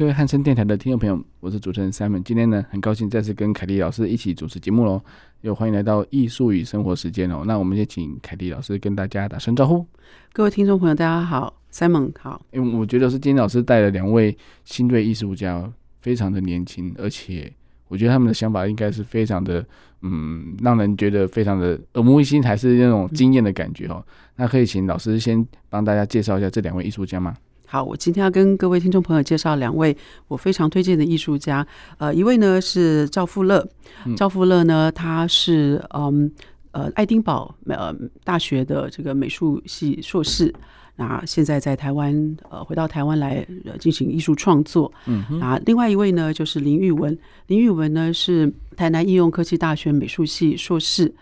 各位汉声电台的听众朋友，我是主持人 Simon。今天呢，很高兴再次跟凯蒂老师一起主持节目喽，又欢迎来到艺术与生活时间哦。那我们先请凯蒂老师跟大家打声招呼。各位听众朋友，大家好，Simon 好。因为我觉得是今天老师带了两位新锐艺术家，非常的年轻，而且我觉得他们的想法应该是非常的，嗯，让人觉得非常的耳目一新，还是那种惊艳的感觉哦。那可以请老师先帮大家介绍一下这两位艺术家吗？好，我今天要跟各位听众朋友介绍两位我非常推荐的艺术家。呃，一位呢是赵富乐，赵富乐呢他是嗯呃爱丁堡呃大学的这个美术系硕士，那现在在台湾呃回到台湾来呃进行艺术创作。嗯，啊，另外一位呢就是林玉文，林玉文呢是台南应用科技大学美术系硕士。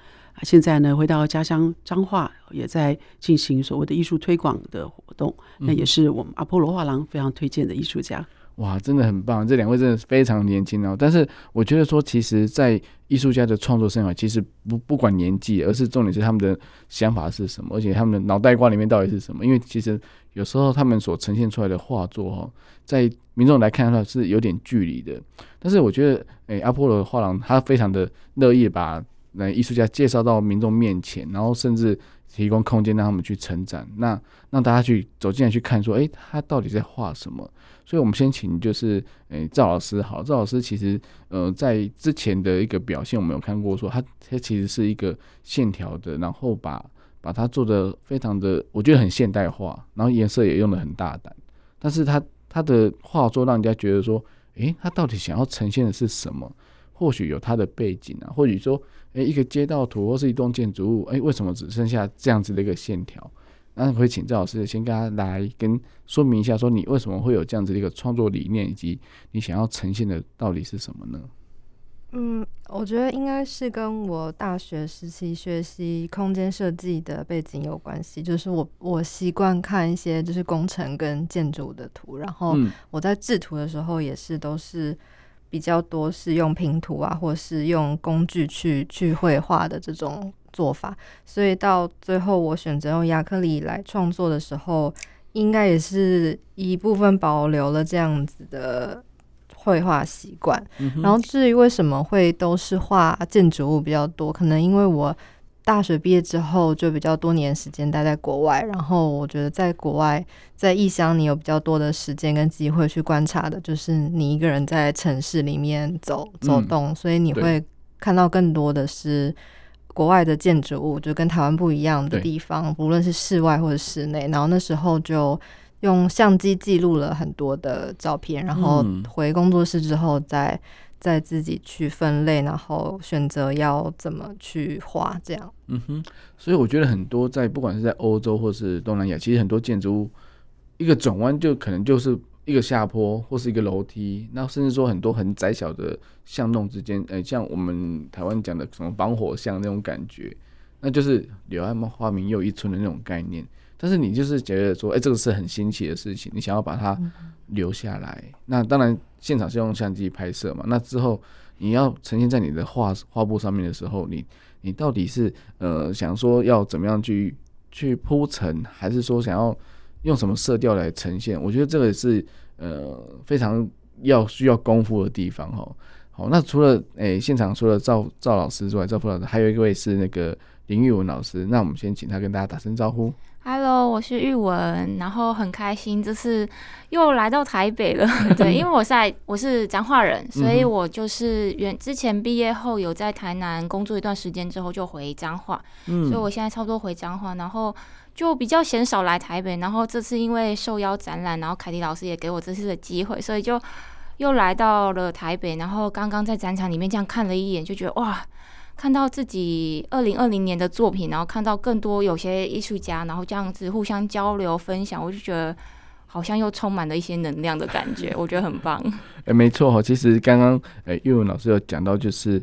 现在呢，回到家乡彰化，也在进行所谓的艺术推广的活动。那也是我们阿波罗画廊非常推荐的艺术家。哇，真的很棒！这两位真的是非常年轻哦。但是我觉得说，其实，在艺术家的创作生涯，其实不不管年纪，而是重点是他们的想法是什么，而且他们的脑袋瓜里面到底是什么。因为其实有时候他们所呈现出来的画作，哈，在民众来看的话是有点距离的。但是我觉得，诶，阿波罗画廊他非常的乐意把。那艺术家介绍到民众面前，然后甚至提供空间让他们去成长，那让大家去走进来去看，说，哎、他到底在画什么？所以，我们先请就是，哎、欸，赵老师，好，赵老师其实，呃，在之前的一个表现，我们有看过，说他他其实是一个线条的，然后把把它做的非常的，我觉得很现代化，然后颜色也用的很大胆，但是他他的画作让人家觉得说，哎、欸，他到底想要呈现的是什么？或许有他的背景啊，或许说，诶，一个街道图或是一栋建筑物，诶，为什么只剩下这样子的一个线条？那会请赵老师先跟他来跟说明一下，说你为什么会有这样子的一个创作理念，以及你想要呈现的到底是什么呢？嗯，我觉得应该是跟我大学时期学习空间设计的背景有关系，就是我我习惯看一些就是工程跟建筑的图，然后我在制图的时候也是都是。比较多是用拼图啊，或是用工具去去绘画的这种做法，所以到最后我选择用亚克力来创作的时候，应该也是一部分保留了这样子的绘画习惯。然后至于为什么会都是画建筑物比较多，可能因为我。大学毕业之后，就比较多年时间待在国外。然后我觉得，在国外，在异乡，你有比较多的时间跟机会去观察的，就是你一个人在城市里面走走动，所以你会看到更多的是国外的建筑物，就跟台湾不一样的地方，无论是室外或者室内。然后那时候就用相机记录了很多的照片，然后回工作室之后再。再自己去分类，然后选择要怎么去画，这样。嗯哼，所以我觉得很多在不管是在欧洲或是东南亚，其实很多建筑物一个转弯就可能就是一个下坡或是一个楼梯，那甚至说很多很窄小的巷弄之间，呃，像我们台湾讲的什么防火巷那种感觉，那就是柳暗花明又一村的那种概念。但是你就是觉得说，哎、这个是很新奇的事情，你想要把它留下来。那当然，现场是用相机拍摄嘛。那之后你要呈现在你的画画布上面的时候，你你到底是呃想说要怎么样去去铺陈，还是说想要用什么色调来呈现？我觉得这个是呃非常要需要功夫的地方哈。好，那除了诶、现场除了赵赵老师之外，赵副老师还有一位是那个林玉文老师。那我们先请他跟大家打声招呼。Hello，我是玉文，然后很开心这次又来到台北了。对，因为我在我是彰化人，所以我就是原之前毕业后有在台南工作一段时间之后就回彰化，嗯所以我现在差不多回彰化，然后就比较嫌少来台北。然后这次因为受邀展览，然后凯迪老师也给我这次的机会，所以就又来到了台北。然后刚刚在展场里面这样看了一眼，就觉得哇。看到自己二零二零年的作品，然后看到更多有些艺术家，然后这样子互相交流分享，我就觉得好像又充满了一些能量的感觉，我觉得很棒。哎、欸，没错哈，其实刚刚哎韵文老师有讲到，就是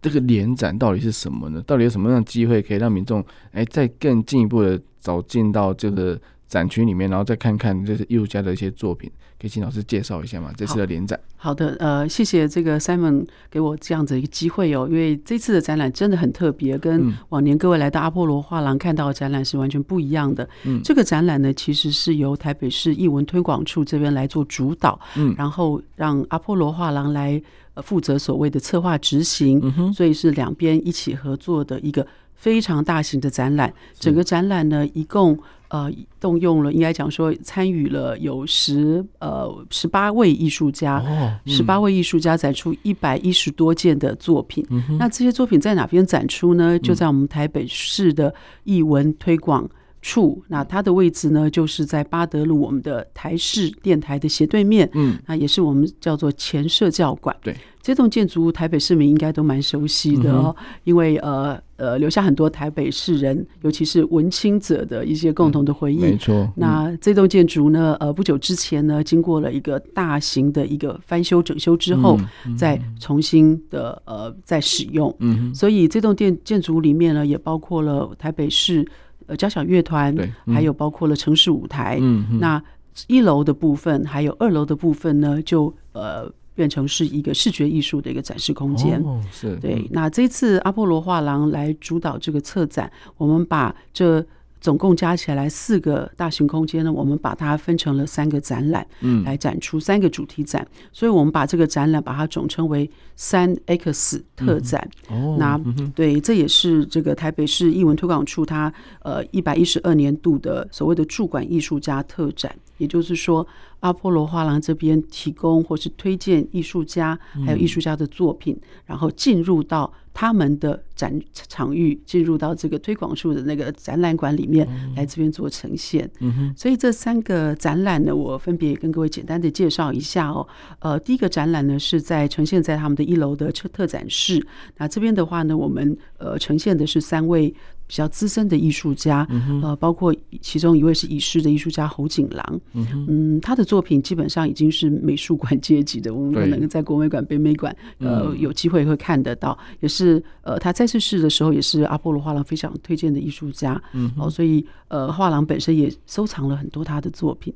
这个联展到底是什么呢？到底有什么样的机会可以让民众哎再更进一步的走进到这个展区里面，然后再看看这是艺术家的一些作品？可以请老师介绍一下吗？这次的联展。好的，呃，谢谢这个 Simon 给我这样子一个机会哦，因为这次的展览真的很特别，跟往年各位来到阿波罗画廊看到的展览是完全不一样的。嗯，这个展览呢，其实是由台北市艺文推广处这边来做主导，嗯，然后让阿波罗画廊来负责所谓的策划执行，嗯哼，所以是两边一起合作的一个非常大型的展览。整个展览呢，一共。呃，动用了应该讲说参与了有十呃十八位艺术家，十八、哦嗯、位艺术家展出一百一十多件的作品。嗯、那这些作品在哪边展出呢？就在我们台北市的艺文推广处。嗯、那它的位置呢，就是在八德路我们的台式电台的斜对面。嗯，那也是我们叫做前社教馆。对。这栋建筑物，台北市民应该都蛮熟悉的哦，嗯、因为呃呃，留下很多台北市人，尤其是文青者的一些共同的回忆。嗯、没错。嗯、那这栋建筑呢，呃，不久之前呢，经过了一个大型的一个翻修整修之后，嗯、再重新的呃再使用。嗯。所以这栋建建筑里面呢，也包括了台北市呃交响乐团，还有包括了城市舞台。嗯哼。那一楼的部分，还有二楼的部分呢，就呃。变成是一个视觉艺术的一个展示空间，哦、是对。那这次阿波罗画廊来主导这个策展，我们把这总共加起来四个大型空间呢，我们把它分成了三个展览，嗯，来展出三个主题展。嗯、所以我们把这个展览把它总称为三 X 特展。哦，那对，这也是这个台北市艺文推广处它呃一百一十二年度的所谓的驻馆艺术家特展。也就是说，阿波罗画廊这边提供或是推荐艺术家，还有艺术家的作品，然后进入到他们的展场域，进入到这个推广处的那个展览馆里面来这边做呈现。所以这三个展览呢，我分别跟各位简单的介绍一下哦。呃，第一个展览呢是在呈现在他们的一楼的特特展室。那这边的话呢，我们呃呈现的是三位。比较资深的艺术家，呃，包括其中一位是已逝的艺术家侯景郎，嗯，他的作品基本上已经是美术馆阶级的，我们可能在国美馆、北美馆，呃，有机会会看得到。也是呃，他在世世的时候，也是阿波罗画廊非常推荐的艺术家，哦，所以呃，画廊本身也收藏了很多他的作品。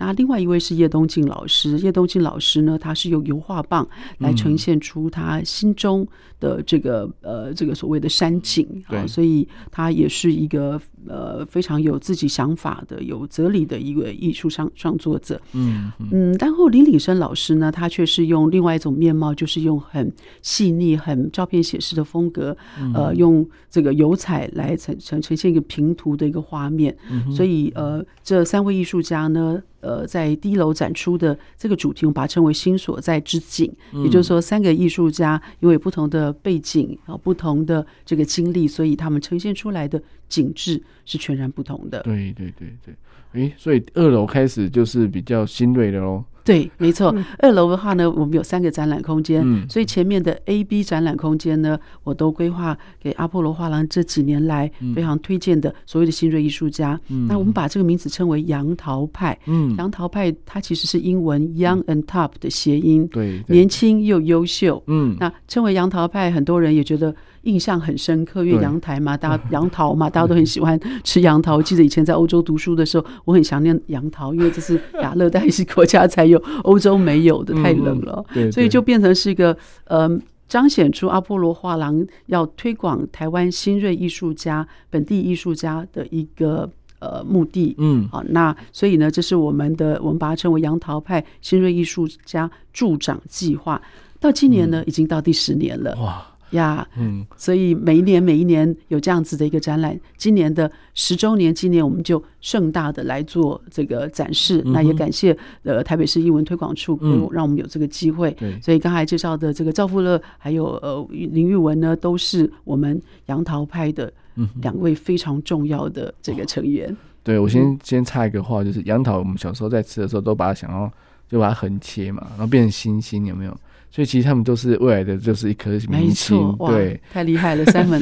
那另外一位是叶东进老师，叶东进老师呢，他是用油画棒来呈现出他心中的这个呃这个所谓的山景啊，所以他也是一个呃非常有自己想法的、有哲理的一位艺术创创作者。嗯嗯，然后林岭生老师呢，他却是用另外一种面貌，就是用很细腻、很照片写实的风格，呃，用这个油彩来呈呈呈现一个平涂的一个画面。所以呃，这三位艺术家呢。呃，在第一楼展出的这个主题，我们把它称为“心所在之景”，也就是说，三个艺术家因为不同的背景啊，不同的这个经历，所以他们呈现出来的景致是全然不同的。对对对对，诶，所以二楼开始就是比较新锐的喽。对，没错。二楼的话呢，我们有三个展览空间，嗯、所以前面的 A、B 展览空间呢，我都规划给阿波罗画廊这几年来非常推荐的所谓的新锐艺术家。嗯、那我们把这个名字称为“杨桃派”。嗯，杨桃派它其实是英文 “young and top” 的谐音，对，年轻又优秀。嗯，那称为杨桃派，很多人也觉得。印象很深刻，因为阳台嘛，大家 杨桃嘛，大家都很喜欢吃杨桃。我 记得以前在欧洲读书的时候，我很想念杨桃，因为这是亚热带系国家才有，欧洲没有的，太冷了。所以就变成是一个呃，彰显出阿波罗画廊要推广台湾新锐艺术家、本地艺术家的一个呃目的。嗯，好，那所以呢，这是我们的，我们把它称为杨桃派新锐艺术家助长计划。到今年呢，已经到第十年了。哇！呀，嗯，所以每一年每一年有这样子的一个展览，今年的十周年纪念，我们就盛大的来做这个展示。那也感谢呃台北市艺文推广处，让我们有这个机会。所以刚才介绍的这个赵富乐还有呃林玉文呢，都是我们杨桃派的两位非常重要的这个成员。对，我先先插一个话，就是杨桃，我们小时候在吃的时候都把它想要就把它横切嘛，然后变成星星，有没有？所以其实他们都是未来的，就是一颗明星。对，太厉害了，Simon，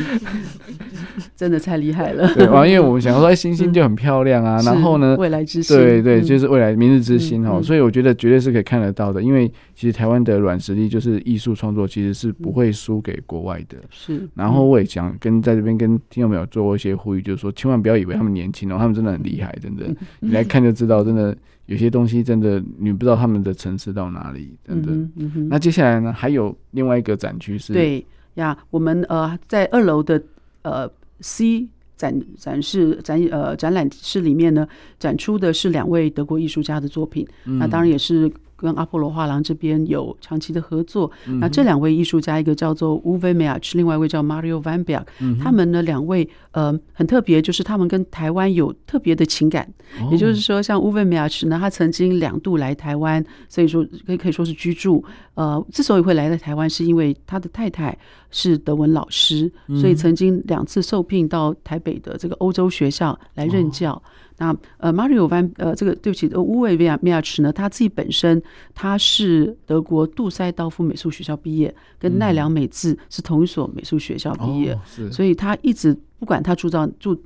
真的太厉害了。对，因为我们想说，哎，星星就很漂亮啊，然后呢，未来之星，对对，就是未来明日之星哦。所以我觉得绝对是可以看得到的，因为其实台湾的软实力就是艺术创作，其实是不会输给国外的。是。然后我也想跟在这边跟听众朋友做一些呼吁，就是说，千万不要以为他们年轻哦，他们真的很厉害，真的，你来看就知道，真的。有些东西真的你不知道他们的层次到哪里，真的。嗯嗯、那接下来呢，还有另外一个展区是？对呀，我们呃在二楼的呃 C 展展示展呃展览室里面呢，展出的是两位德国艺术家的作品。嗯、那当然也是。跟阿波罗画廊这边有长期的合作，嗯、那这两位艺术家，一个叫做 Uwe Meertsch，另外一位叫 Mario Weinberg，、嗯、他们呢两位呃很特别，就是他们跟台湾有特别的情感。哦、也就是说，像 Uwe Meertsch 呢，他曾经两度来台湾，所以说可以可以说是居住。呃，之所以会来到台湾，是因为他的太太是德文老师，嗯、所以曾经两次受聘到台北的这个欧洲学校来任教。哦那呃，Mario Van 呃，这个对不起，呃，乌维维亚米尔茨呢，他自己本身他是德国杜塞道夫美术学校毕业，跟奈良美智是同一所美术学校毕业，所以他一直不管他住到住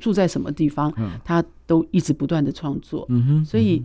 住在什么地方，嗯、他都一直不断的创作，嗯哼，所以。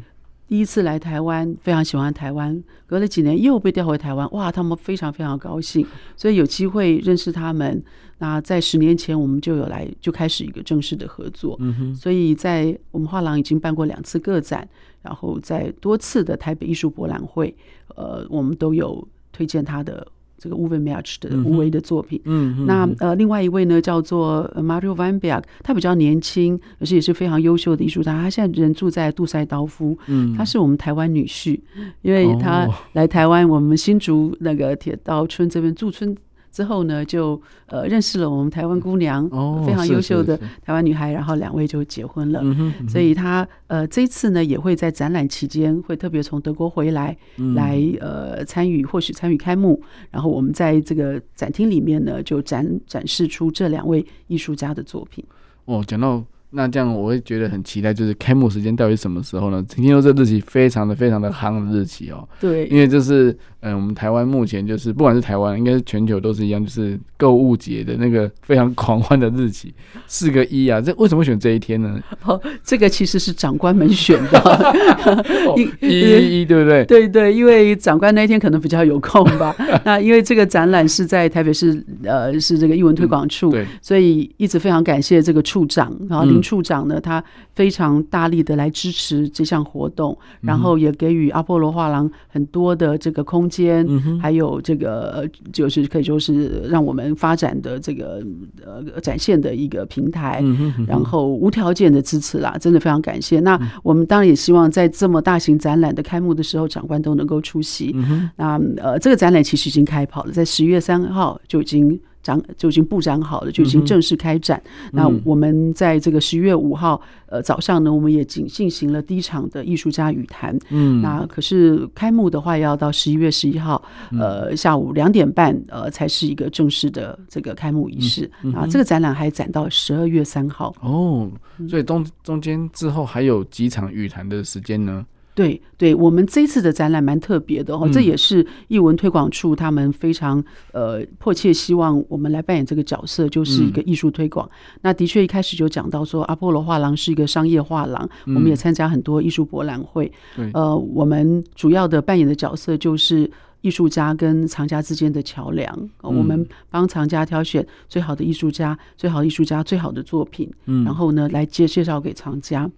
第一次来台湾，非常喜欢台湾。隔了几年又被调回台湾，哇，他们非常非常高兴，所以有机会认识他们。那在十年前，我们就有来，就开始一个正式的合作。嗯哼。所以在我们画廊已经办过两次个展，然后在多次的台北艺术博览会，呃，我们都有推荐他的。这个 Uwe Meertsch 的无为的作品，嗯，嗯那呃，另外一位呢叫做 Mario Vanberg，他比较年轻，而且也是非常优秀的艺术家。他现在人住在杜塞道夫，嗯，他是我们台湾女婿，因为他来台湾，我们新竹那个铁道村这边驻村。之后呢，就呃认识了我们台湾姑娘，哦、非常优秀的台湾女孩，然后两位就结婚了。嗯嗯、所以她呃这一次呢，也会在展览期间会特别从德国回来，嗯、来呃参与，或许参与开幕。然后我们在这个展厅里面呢，就展展示出这两位艺术家的作品。哦，讲到。那这样我会觉得很期待，就是开幕时间到底什么时候呢？听说这日期非常的非常的夯的日期哦。对，因为就是嗯、呃，我们台湾目前就是不管是台湾，应该是全球都是一样，就是购物节的那个非常狂欢的日期，四个一啊，这为什么选这一天呢？哦，这个其实是长官们选的，一一一对不对？对对，因为长官那一天可能比较有空吧。那因为这个展览是在台北市，呃，是这个艺文推广处，嗯、对，所以一直非常感谢这个处长，然后林。处长呢，他非常大力的来支持这项活动，然后也给予阿波罗画廊很多的这个空间，嗯、还有这个就是可以说是让我们发展的这个呃展现的一个平台，嗯、哼哼然后无条件的支持啦，真的非常感谢。那我们当然也希望在这么大型展览的开幕的时候，长官都能够出席。嗯、那呃，这个展览其实已经开跑了，在十一月三号就已经。展就已经布展好了，就已经正式开展。嗯、那我们在这个十一月五号呃早上呢，我们也仅进行了第一场的艺术家语谈。嗯，那可是开幕的话要到十一月十一号，呃下午两点半呃才是一个正式的这个开幕仪式。啊，这个展览还展到十二月三号。哦，所以中中间之后还有几场语谈的时间呢？对对，我们这次的展览蛮特别的哦，这也是艺文推广处他们非常呃迫切希望我们来扮演这个角色，就是一个艺术推广。那的确一开始就讲到说，阿波罗画廊是一个商业画廊，我们也参加很多艺术博览会。呃，我们主要的扮演的角色就是艺术家跟藏家之间的桥梁。我们帮藏家挑选最好的艺术家、最好艺术家、最好的作品，然后呢来介介绍给藏家。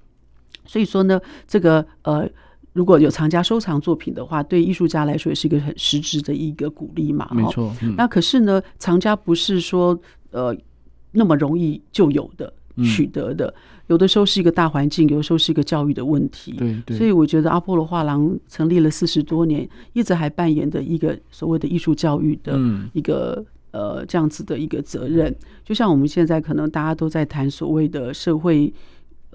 所以说呢，这个呃。如果有藏家收藏作品的话，对艺术家来说也是一个很实质的一个鼓励嘛。没错。嗯、那可是呢，藏家不是说呃那么容易就有的取得的，嗯、有的时候是一个大环境，有的时候是一个教育的问题。对对。所以我觉得阿波罗画廊成立了四十多年，一直还扮演的一个所谓的艺术教育的一个、嗯、呃这样子的一个责任。就像我们现在可能大家都在谈所谓的社会。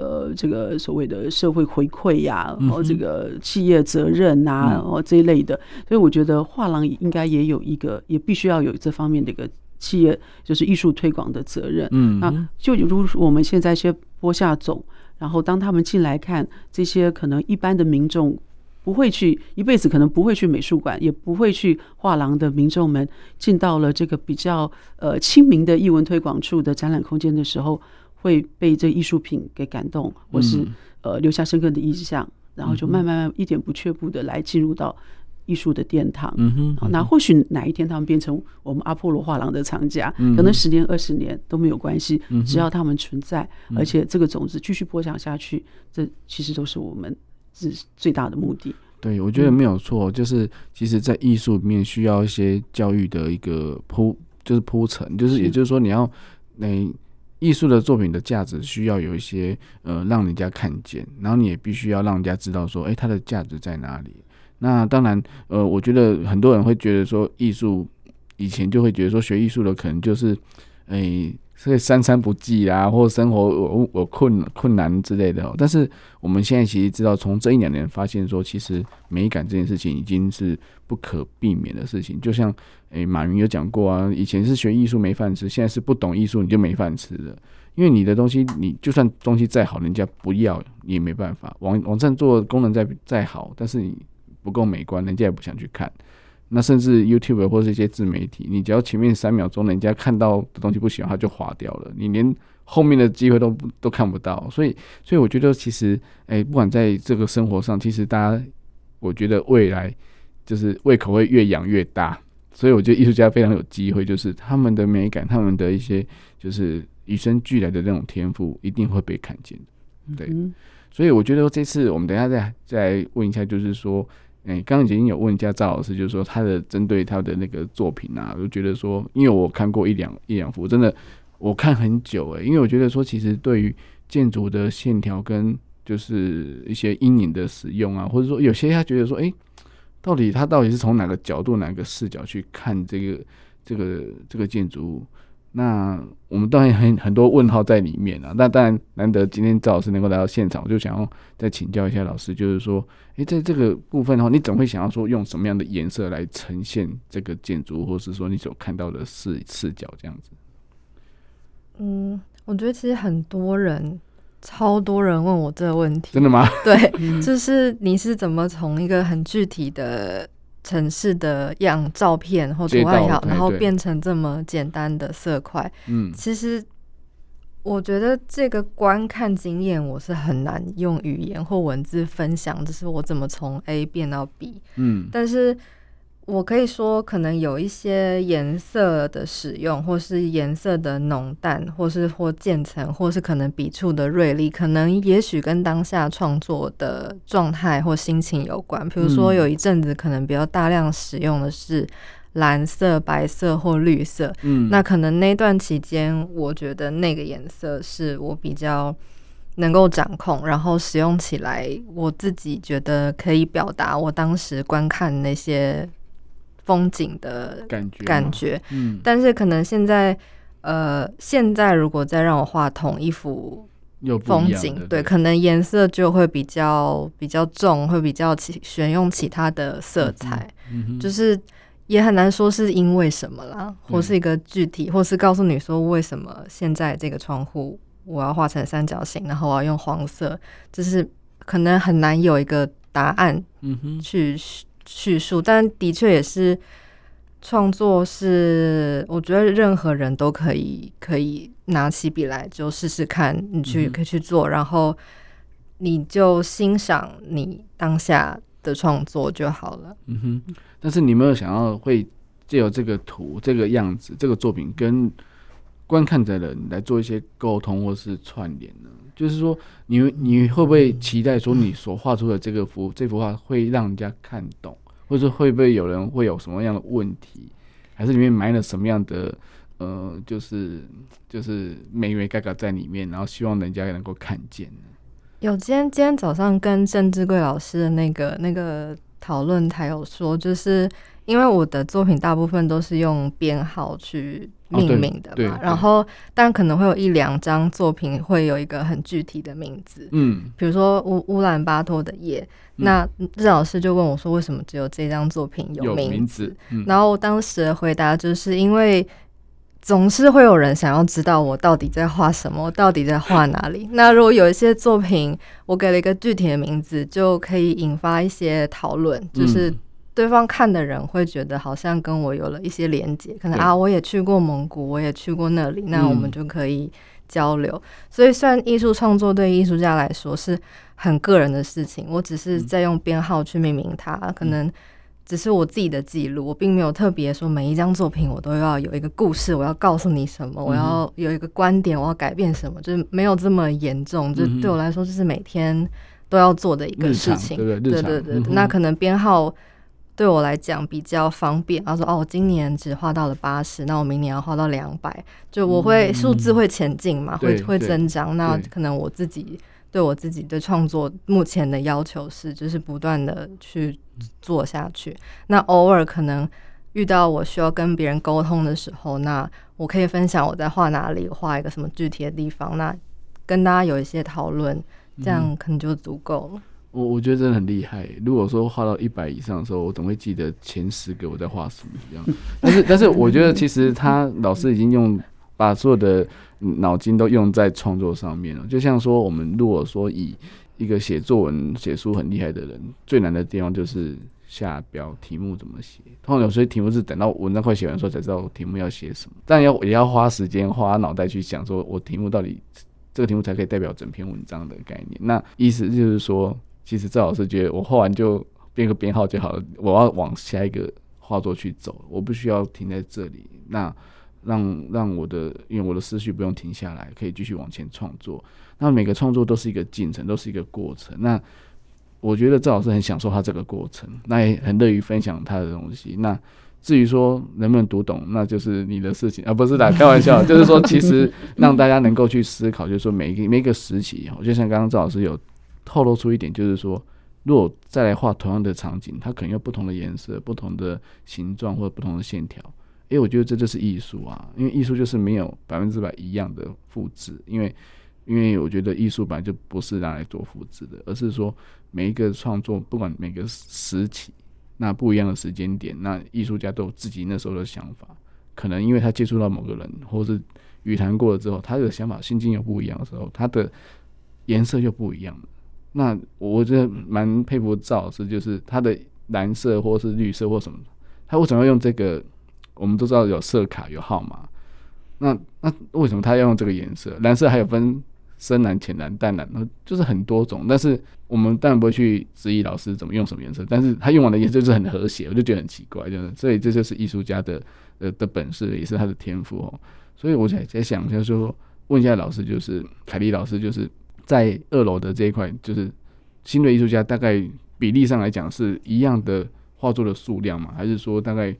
呃，这个所谓的社会回馈呀、啊，然后这个企业责任呐、啊，然后这一类的，所以我觉得画廊应该也有一个，也必须要有这方面的一个企业，就是艺术推广的责任。嗯，那就如我们现在先播下种，然后当他们进来看这些可能一般的民众不会去一辈子可能不会去美术馆，也不会去画廊的民众们，进到了这个比较呃亲民的艺文推广处的展览空间的时候，会被这艺术品给感动，或是呃留下深刻的印象，然后就慢慢一点不却步的来进入到艺术的殿堂。嗯哼，那或许哪一天他们变成我们阿波罗画廊的藏家，可能十年二十年都没有关系，只要他们存在，而且这个种子继续播讲下去，这其实都是我们是最大的目的。对，我觉得没有错，就是其实，在艺术里面需要一些教育的一个铺，就是铺陈，就是也就是说，你要那艺术的作品的价值需要有一些呃，让人家看见，然后你也必须要让人家知道说，哎，它的价值在哪里。那当然，呃，我觉得很多人会觉得说，艺术以前就会觉得说，学艺术的可能就是，哎。所以三餐不济啊，或生活有有困困难之类的。但是我们现在其实知道，从这一两年发现说，其实美感这件事情已经是不可避免的事情。就像诶、马云有讲过啊，以前是学艺术没饭吃，现在是不懂艺术你就没饭吃了。因为你的东西，你就算东西再好，人家不要也没办法。网网站做功能再再好，但是你不够美观，人家也不想去看。那甚至 YouTube 或是一些自媒体，你只要前面三秒钟人家看到的东西不喜欢，他就划掉了，你连后面的机会都都看不到。所以，所以我觉得其实，哎、不管在这个生活上，其实大家，我觉得未来就是胃口会越养越大。所以，我觉得艺术家非常有机会，就是他们的美感，他们的一些就是与生俱来的那种天赋，一定会被看见。对，所以我觉得这次我们等一下再再问一下，就是说。哎，刚刚已经有问一下赵老师，就是说他的针对他的那个作品啊，我就觉得说，因为我看过一两一两幅，真的我看很久哎，因为我觉得说，其实对于建筑的线条跟就是一些阴影的使用啊，或者说有些他觉得说，哎，到底他到底是从哪个角度、哪个视角去看这个这个这个建筑物？那我们当然很很多问号在里面啊。那当然难得今天赵老师能够来到现场，我就想要再请教一下老师，就是说，诶，在这个部分的话，你总会想要说用什么样的颜色来呈现这个建筑，或是说你所看到的视视角这样子？嗯，我觉得其实很多人，超多人问我这个问题。真的吗？对，就是你是怎么从一个很具体的。城市的样照片或图案也好，然后变成这么简单的色块。嗯，其实我觉得这个观看经验我是很难用语言或文字分享，就是我怎么从 A 变到 B。嗯，但是。我可以说，可能有一些颜色的使用，或是颜色的浓淡，或是或渐层，或是可能笔触的锐利，可能也许跟当下创作的状态或心情有关。比如说，有一阵子可能比较大量使用的是蓝色、白色或绿色，嗯，那可能那段期间，我觉得那个颜色是我比较能够掌控，然后使用起来，我自己觉得可以表达我当时观看那些。风景的感觉，感觉，嗯，但是可能现在，呃，现在如果再让我画同一幅风景，对，对，可能颜色就会比较比较重，会比较其选用其他的色彩，嗯嗯、就是也很难说是因为什么啦，或是一个具体，或是告诉你说为什么现在这个窗户我要画成三角形，然后我要用黄色，就是可能很难有一个答案，嗯哼，去。叙述，但的确也是创作是，我觉得任何人都可以可以拿起笔来就试试看，你去可以去做，然后你就欣赏你当下的创作就好了。嗯哼，但是你没有想要会借由这个图、这个样子、这个作品跟观看的人来做一些沟通或是串联呢？就是说，你你会不会期待说，你所画出的这个幅这幅画会让人家看懂，或者会不会有人会有什么样的问题，还是里面埋了什么样的呃，就是就是眉眉角角在里面，然后希望人家能够看见呢？有，今天今天早上跟郑志贵老师的那个那个讨论台有说，就是。因为我的作品大部分都是用编号去命名的嘛，然后但可能会有一两张作品会有一个很具体的名字，嗯，比如说乌乌兰巴托的夜，那日老师就问我说，为什么只有这张作品有名字？然后我当时的回答就是因为总是会有人想要知道我到底在画什么，我到底在画哪里。那如果有一些作品，我给了一个具体的名字，就可以引发一些讨论，就是对方看的人会觉得好像跟我有了一些连接，可能啊，我也去过蒙古，我也去过那里，那我们就可以交流。所以，虽然艺术创作对艺术家来说是很个人的事情，我只是在用编号去命名它，可能。只是我自己的记录，我并没有特别说每一张作品我都要有一个故事，我要告诉你什么，我要有一个观点，我要改变什么，就是没有这么严重。就对我来说，就是每天都要做的一个事情。对对对对，那可能编号对我来讲比较方便。他说：“哦，我今年只画到了八十，那我明年要画到两百，就我会数字会前进嘛，会会增长。那可能我自己。”对我自己的创作，目前的要求是，就是不断的去做下去。那偶尔可能遇到我需要跟别人沟通的时候，那我可以分享我在画哪里，画一个什么具体的地方，那跟大家有一些讨论，这样可能就足够了。我我觉得真的很厉害。如果说画到一百以上的时候，我总会记得前十个我在画什么这样。但是但是，我觉得其实他老师已经用把所有的。脑筋都用在创作上面了，就像说，我们如果说以一个写作文、写书很厉害的人，最难的地方就是下标题目怎么写。通常有些题目是等到文章快写完的时候才知道题目要写什么，但要也要花时间、花脑袋去想，说我题目到底这个题目才可以代表整篇文章的概念。那意思就是说，其实赵老师觉得我画完就编个编号就好了，我要往下一个画作去走，我不需要停在这里。那让让我的，因为我的思绪不用停下来，可以继续往前创作。那每个创作都是一个进程，都是一个过程。那我觉得赵老师很享受他这个过程，那也很乐于分享他的东西。那至于说能不能读懂，那就是你的事情啊，不是的，开玩笑。就是说，其实让大家能够去思考，就是说每一个每一个时期，我就像刚刚赵老师有透露出一点，就是说，如果再来画同样的场景，它可能有不同的颜色、不同的形状或者不同的线条。因为我觉得这就是艺术啊，因为艺术就是没有百分之百一样的复制，因为因为我觉得艺术本来就不是拿来做复制的，而是说每一个创作，不管每个时期，那不一样的时间点，那艺术家都有自己那时候的想法，可能因为他接触到某个人，或是语谈过了之后，他的想法心境又不一样的时候，他的颜色就不一样。那我觉得蛮佩服赵老师，就是他的蓝色或是绿色或什么，他为什么要用这个？我们都知道有色卡有号码，那那为什么他要用这个颜色？蓝色还有分深蓝、浅蓝、淡蓝，就是很多种。但是我们当然不会去质疑老师怎么用什么颜色，但是他用完的颜色就是很和谐，我就觉得很奇怪，就是所以这就是艺术家的呃的本事，也是他的天赋哦。所以我在在想，就是说问一下老师，就是凯丽老师，就是在二楼的这一块，就是新锐艺术家大概比例上来讲是一样的画作的数量嘛？还是说大概？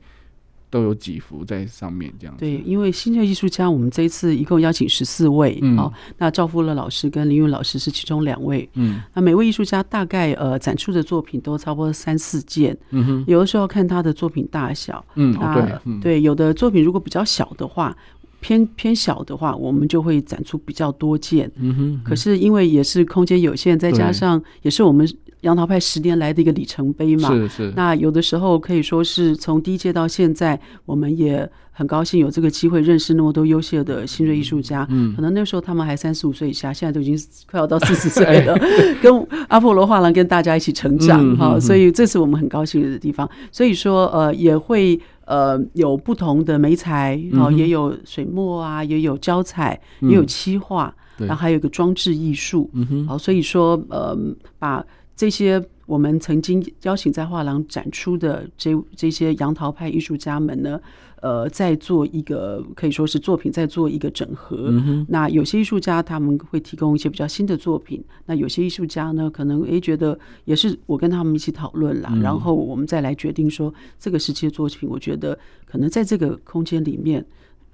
都有几幅在上面这样子。对，因为新锐艺术家，我们这一次一共邀请十四位，嗯、哦，那赵富乐老师跟林云老师是其中两位，嗯，那每位艺术家大概呃展出的作品都差不多三四件，嗯哼，有的时候看他的作品大小，嗯，那对，嗯、对，有的作品如果比较小的话，偏偏小的话，我们就会展出比较多件，嗯哼，嗯可是因为也是空间有限，再加上也是我们。杨桃派十年来的一个里程碑嘛，是是。那有的时候可以说是从第一届到现在，我们也很高兴有这个机会认识那么多优秀的新锐艺术家。嗯，可能那时候他们还三十五岁以下，现在都已经快要到四十 岁了，跟阿波罗画廊跟大家一起成长哈，所以这是我们很高兴的地方。所以说呃也会呃有不同的媒材，然后也有水墨啊，也有胶彩，也有漆画，然后还有一个装置艺术。嗯哼，好，所以说呃把。这些我们曾经邀请在画廊展出的这这些杨桃派艺术家们呢，呃，在做一个可以说是作品，在做一个整合。嗯、那有些艺术家他们会提供一些比较新的作品，那有些艺术家呢，可能诶觉得也是我跟他们一起讨论啦，嗯、然后我们再来决定说这个时期的作品，我觉得可能在这个空间里面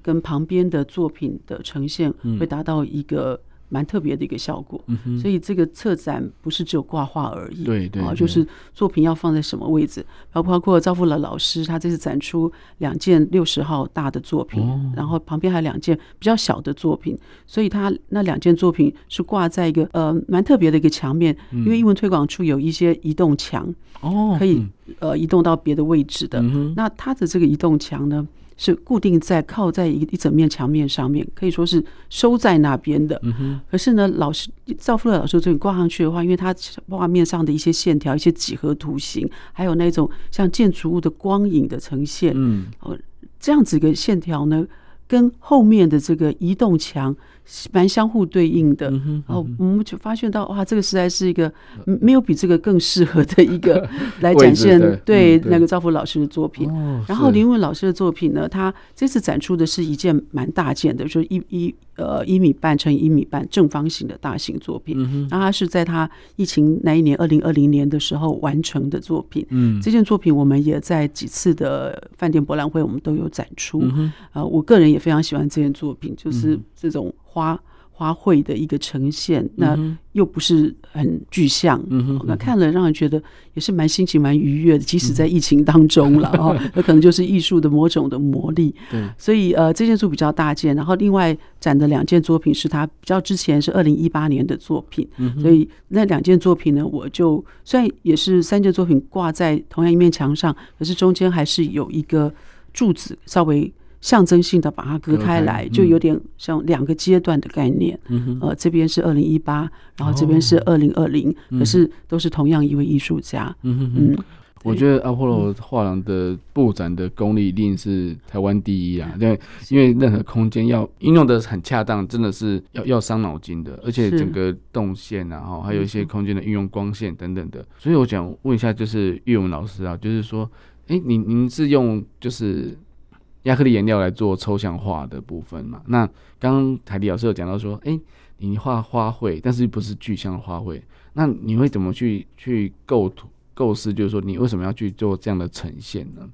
跟旁边的作品的呈现会达到一个。蛮特别的一个效果，嗯、所以这个策展不是只有挂画而已，对对，对，啊，就是作品要放在什么位置，包包括赵富乐老师，他这次展出两件六十号大的作品，哦、然后旁边还有两件比较小的作品，所以他那两件作品是挂在一个呃蛮特别的一个墙面，嗯、因为英文推广处有一些移动墙，哦，可以呃移动到别的位置的，嗯、那他的这个移动墙呢？是固定在靠在一一整面墙面上面，可以说是收在那边的。嗯。可是呢，老师赵富乐老师这里挂上去的话，因为它画面上的一些线条、一些几何图形，还有那种像建筑物的光影的呈现，嗯，哦，这样子一个线条呢，跟后面的这个移动墙。蛮相互对应的，然后我们就发现到哇，这个实在是一个没有比这个更适合的一个 来展现对那个赵福老师的作品。然后林文老师的作品呢，他这次展出的是一件蛮大件的，就是一一呃一米半乘一米半正方形的大型作品。然后他是在他疫情那一年二零二零年的时候完成的作品。嗯，这件作品我们也在几次的饭店博览会我们都有展出。呃，我个人也非常喜欢这件作品，就是这种。花花卉的一个呈现，那又不是很具象，那、嗯那、看了让人觉得也是蛮心情蛮愉悦的，即使在疫情当中了 哦，那可能就是艺术的某种的魔力。对，所以呃，这件作比较大件，然后另外展的两件作品是他比较之前是二零一八年的作品，嗯、所以那两件作品呢，我就虽然也是三件作品挂在同样一面墙上，可是中间还是有一个柱子稍微。象征性的把它隔开来，就有点像两个阶段的概念。嗯、呃，这边是二零一八，然后这边是二零二零，可是都是同样一位艺术家。嗯嗯，我觉得阿波罗画廊的布展的功力一定是台湾第一啊！因为因为任何空间要运用的很恰当，真的是要要伤脑筋的，而且整个动线啊，哈，还有一些空间的运用光线等等的。所以我想问一下，就是岳文老师啊，就是说，哎，您您是用就是。亚克力颜料来做抽象画的部分嘛？那刚刚凯迪老师有讲到说，哎、你画花卉，但是不是具象的花卉，那你会怎么去去构图构思？就是说，你为什么要去做这样的呈现呢？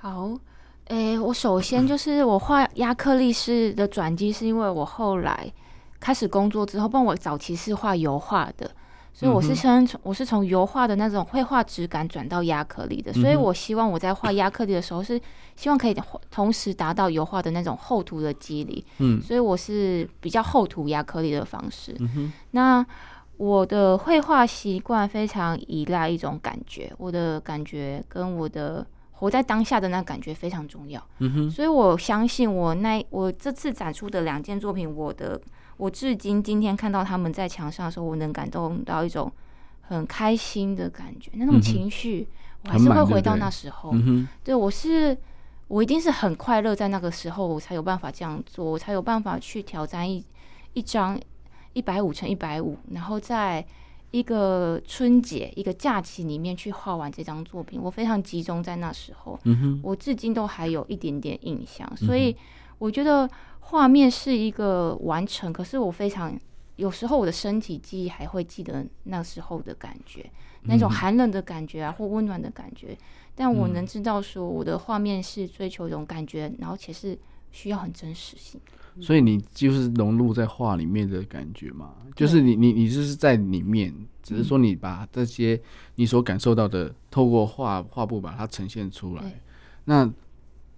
好，诶、我首先就是我画亚克力式的转机，是因为我后来开始工作之后，不然我早期是画油画的。所以我是先从我是从油画的那种绘画质感转到亚克力的，所以我希望我在画亚克力的时候是希望可以同时达到油画的那种厚涂的肌理，嗯，所以我是比较厚涂亚克力的方式。那我的绘画习惯非常依赖一种感觉，我的感觉跟我的活在当下的那感觉非常重要。所以我相信我那我这次展出的两件作品，我的。我至今今天看到他们在墙上的时候，我能感动到一种很开心的感觉，那种情绪，我还是会回到那时候。对，我是我一定是很快乐，在那个时候我才有办法这样做，我才有办法去挑战一一张一百五乘一百五，然后在一个春节一个假期里面去画完这张作品。我非常集中在那时候，我至今都还有一点点印象，所以我觉得。画面是一个完成，可是我非常有时候我的身体记忆还会记得那时候的感觉，那种寒冷的感觉啊，或温暖的感觉。但我能知道说我的画面是追求一种感觉，然后且是需要很真实性。所以你就是融入在画里面的感觉嘛，就是你你你就是在里面，只是说你把这些你所感受到的，透过画画布把它呈现出来。那。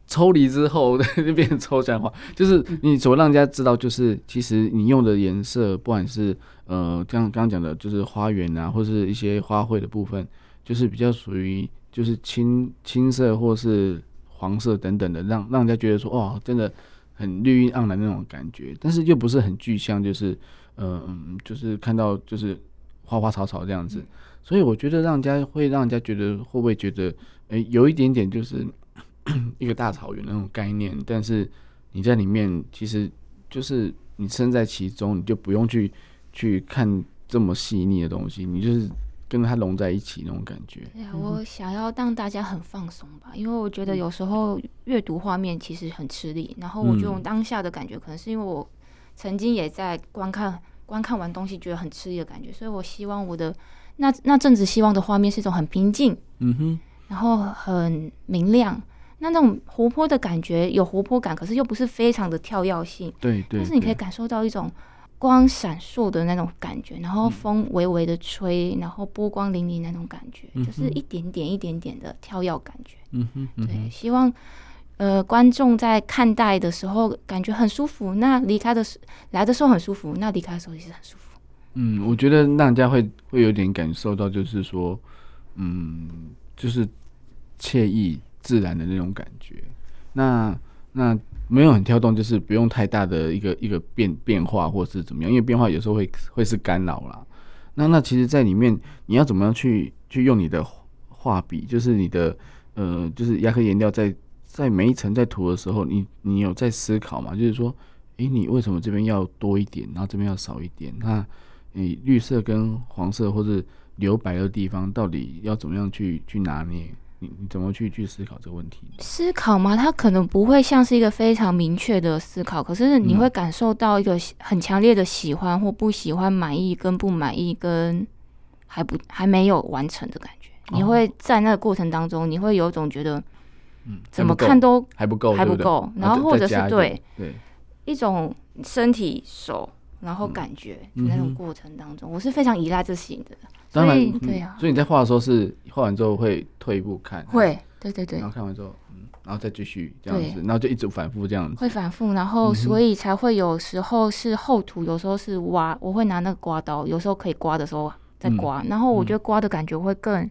抽离之后 就变成抽象化，就是你所让人家知道，就是其实你用的颜色，不管是呃，像刚刚讲的，就是花园啊，或是一些花卉的部分，就是比较属于就是青青色或是黄色等等的，让让人家觉得说，哇，真的很绿意盎然那种感觉，但是又不是很具象，就是呃嗯，就是看到就是花花草草这样子，所以我觉得让人家会让人家觉得会不会觉得，诶、欸，有一点点就是。一个大草原那种概念，但是你在里面，其实就是你身在其中，你就不用去去看这么细腻的东西，你就是跟它融在一起那种感觉。对啊，我想要让大家很放松吧，因为我觉得有时候阅读画面其实很吃力，然后我就用当下的感觉，可能是因为我曾经也在观看观看完东西觉得很吃力的感觉，所以我希望我的那那阵子希望的画面是一种很平静，嗯哼，然后很明亮。那那种活泼的感觉，有活泼感，可是又不是非常的跳跃性。对对。但是你可以感受到一种光闪烁的那种感觉，然后风微微的吹，然后波光粼粼那种感觉，就是一点点一点点的跳跃感觉。嗯哼。对，希望呃观众在看待的时候感觉很舒服，那离开的时来的时候很舒服，那离开的时候也是很舒服。嗯，我觉得让人家会会有点感受到，就是说，嗯，就是惬意。自然的那种感觉，那那没有很跳动，就是不用太大的一个一个变变化或是怎么样，因为变化有时候会会是干扰啦。那那其实，在里面你要怎么样去去用你的画笔，就是你的呃，就是亚克颜料在在每一层在涂的时候，你你有在思考吗？就是说，诶，你为什么这边要多一点，然后这边要少一点？那你绿色跟黄色或者留白的地方，到底要怎么样去去拿捏？你你怎么去去思考这个问题？思考吗？它可能不会像是一个非常明确的思考，可是你会感受到一个很强烈的喜欢或不喜欢、满意跟不满意跟还不还没有完成的感觉。你会在那个过程当中，你会有种觉得，嗯，怎么看都还不够，还不够。然后或者是对对一种身体手，然后感觉那种过程当中，我是非常依赖这型的。当然，对啊，所以你在画的时候是画完之后会退一步看，会，对对对，然后看完之后，嗯，然后再继续这样子，然后就一直反复这样子，会反复，然后所以才会有时候是厚涂，有时候是挖，我会拿那个刮刀，有时候可以刮的时候再刮，然后我觉得刮的感觉会更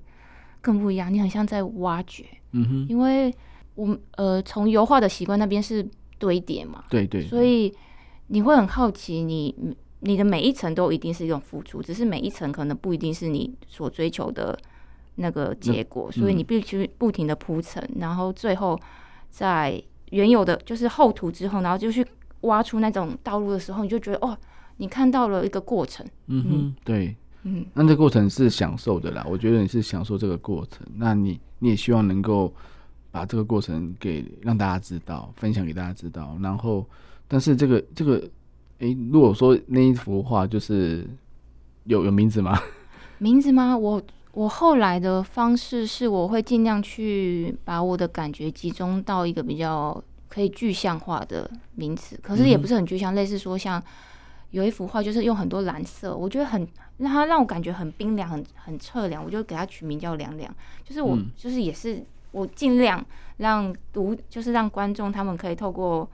更不一样，你很像在挖掘，嗯哼，因为我呃从油画的习惯那边是堆叠嘛，对对，所以你会很好奇你。你的每一层都一定是一种付出，只是每一层可能不一定是你所追求的那个结果，所以你必须不停的铺陈，然后最后在原有的就是厚涂之后，然后就去挖出那种道路的时候，你就觉得哦，你看到了一个过程。嗯哼，对，嗯，那这过程是享受的啦，我觉得你是享受这个过程，那你你也希望能够把这个过程给让大家知道，分享给大家知道，然后但是这个这个。诶，如果说那一幅画就是有有名字吗？名字吗？我我后来的方式是，我会尽量去把我的感觉集中到一个比较可以具象化的名词，可是也不是很具象，嗯、类似说像有一幅画，就是用很多蓝色，我觉得很让它让我感觉很冰凉，很很彻凉，我就给它取名叫凉凉。就是我、嗯、就是也是我尽量让读，就是让观众他们可以透过。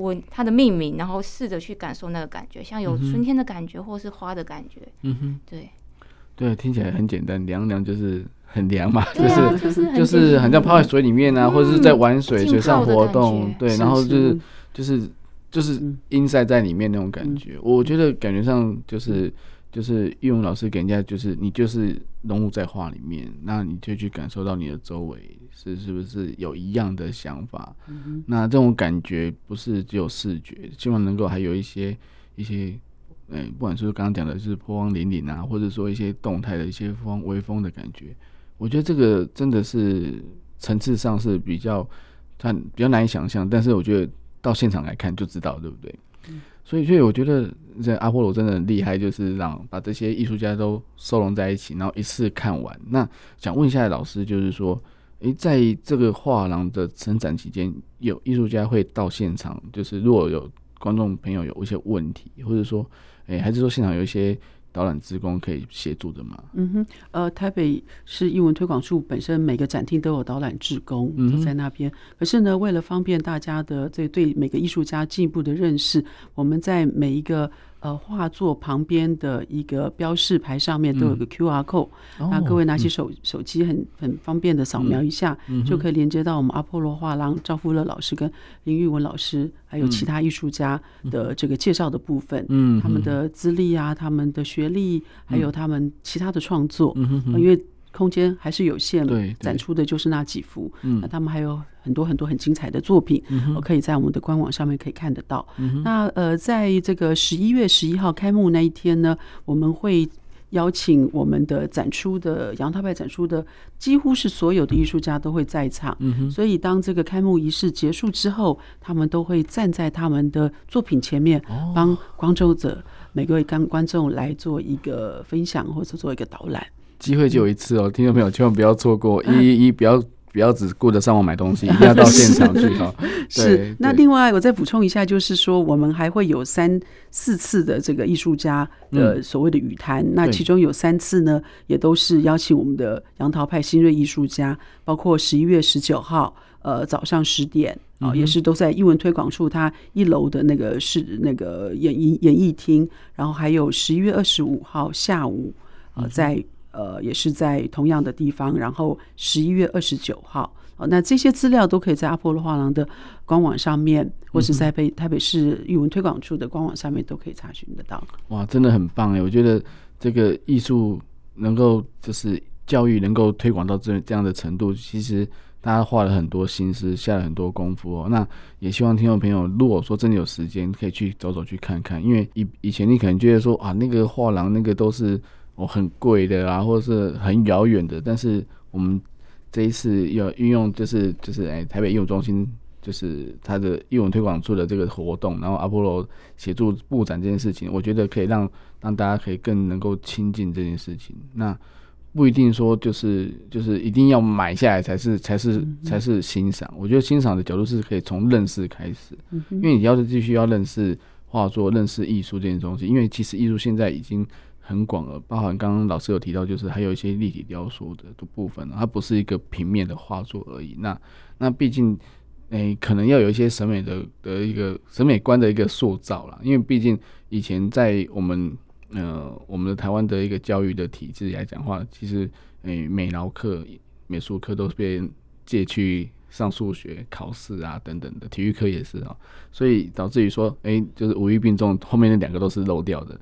我它的命名，然后试着去感受那个感觉，像有春天的感觉，或是花的感觉。嗯哼，对，对，听起来很简单，凉凉就是很凉嘛，就是就是很像泡在水里面啊，或者是在玩水，水上活动，对，然后就是。就是就是阴晒在里面那种感觉。我觉得感觉上就是。就是玉文老师给人家，就是你就是融入在画里面，那你就去感受到你的周围是是不是有一样的想法。嗯、那这种感觉不是只有视觉，希望能够还有一些一些，嗯、欸，不管是刚刚讲的是波光粼粼啊，或者说一些动态的一些风微风的感觉，我觉得这个真的是层次上是比较，它比较难以想象，但是我觉得到现场来看就知道，对不对？嗯所以，所以我觉得这阿波罗真的很厉害，就是让把这些艺术家都收拢在一起，然后一次看完。那想问一下老师，就是说，诶、在这个画廊的成展期间，有艺术家会到现场，就是如果有观众朋友有一些问题，或者说，诶、还是说现场有一些。导览志工可以协助的吗？嗯哼，呃，台北市英文推广处本身每个展厅都有导览志工都在那边。嗯、可是呢，为了方便大家的这对每个艺术家进一步的认识，我们在每一个。呃，画作旁边的一个标示牌上面都有个 QR code，那各位拿起手手机很很方便的扫描一下，就可以连接到我们阿波罗画廊赵富乐老师跟林玉文老师，还有其他艺术家的这个介绍的部分，他们的资历啊，他们的学历，还有他们其他的创作，因为。空间还是有限，展出的就是那几幅。那他们还有很多很多很精彩的作品，我可以在我们的官网上面可以看得到。那呃，在这个十一月十一号开幕那一天呢，我们会邀请我们的展出的杨涛派展出的几乎是所有的艺术家都会在场。所以当这个开幕仪式结束之后，他们都会站在他们的作品前面，帮观众者每个位观观众来做一个分享，或者做一个导览。机会就有一次哦，听众朋友千万不要错过！一一一，不要不要只顾着上网买东西，一定要到现场去哈。是，那另外我再补充一下，就是说我们还会有三四次的这个艺术家的所谓的语坛，那其中有三次呢，也都是邀请我们的杨桃派新锐艺术家，包括十一月十九号，呃早上十点啊，也是都在艺文推广处它一楼的那个是那个演艺演艺厅，然后还有十一月二十五号下午，呃在。呃，也是在同样的地方，然后十一月二十九号。那这些资料都可以在阿波罗画廊的官网上面，或是在北台北市语文推广处的官网上面都可以查询得到。哇，真的很棒哎！我觉得这个艺术能够就是教育能够推广到这这样的程度，其实大家花了很多心思，下了很多功夫哦。那也希望听众朋友，如果说真的有时间，可以去走走去看看，因为以以前你可能觉得说啊，那个画廊那个都是哦很贵的啊，或者是很遥远的，但是我们。这一次要运用就是就是哎，台北艺文中心就是它的艺文推广处的这个活动，然后阿波罗协助布展这件事情，我觉得可以让让大家可以更能够亲近这件事情。那不一定说就是就是一定要买下来才是才是才是欣赏。我觉得欣赏的角度是可以从认识开始，因为你要是继续要认识画作、认识艺术这件东西，因为其实艺术现在已经。很广了，包含刚刚老师有提到，就是还有一些立体雕塑的部分，它不是一个平面的画作而已。那那毕竟，诶、可能要有一些审美的的一个审美观的一个塑造啦。因为毕竟以前在我们呃我们的台湾的一个教育的体制来讲话，其实诶、美劳课、美术课都是被借去上数学考试啊等等的，体育课也是啊，所以导致于说，诶、就是五育并重，后面那两个都是漏掉的。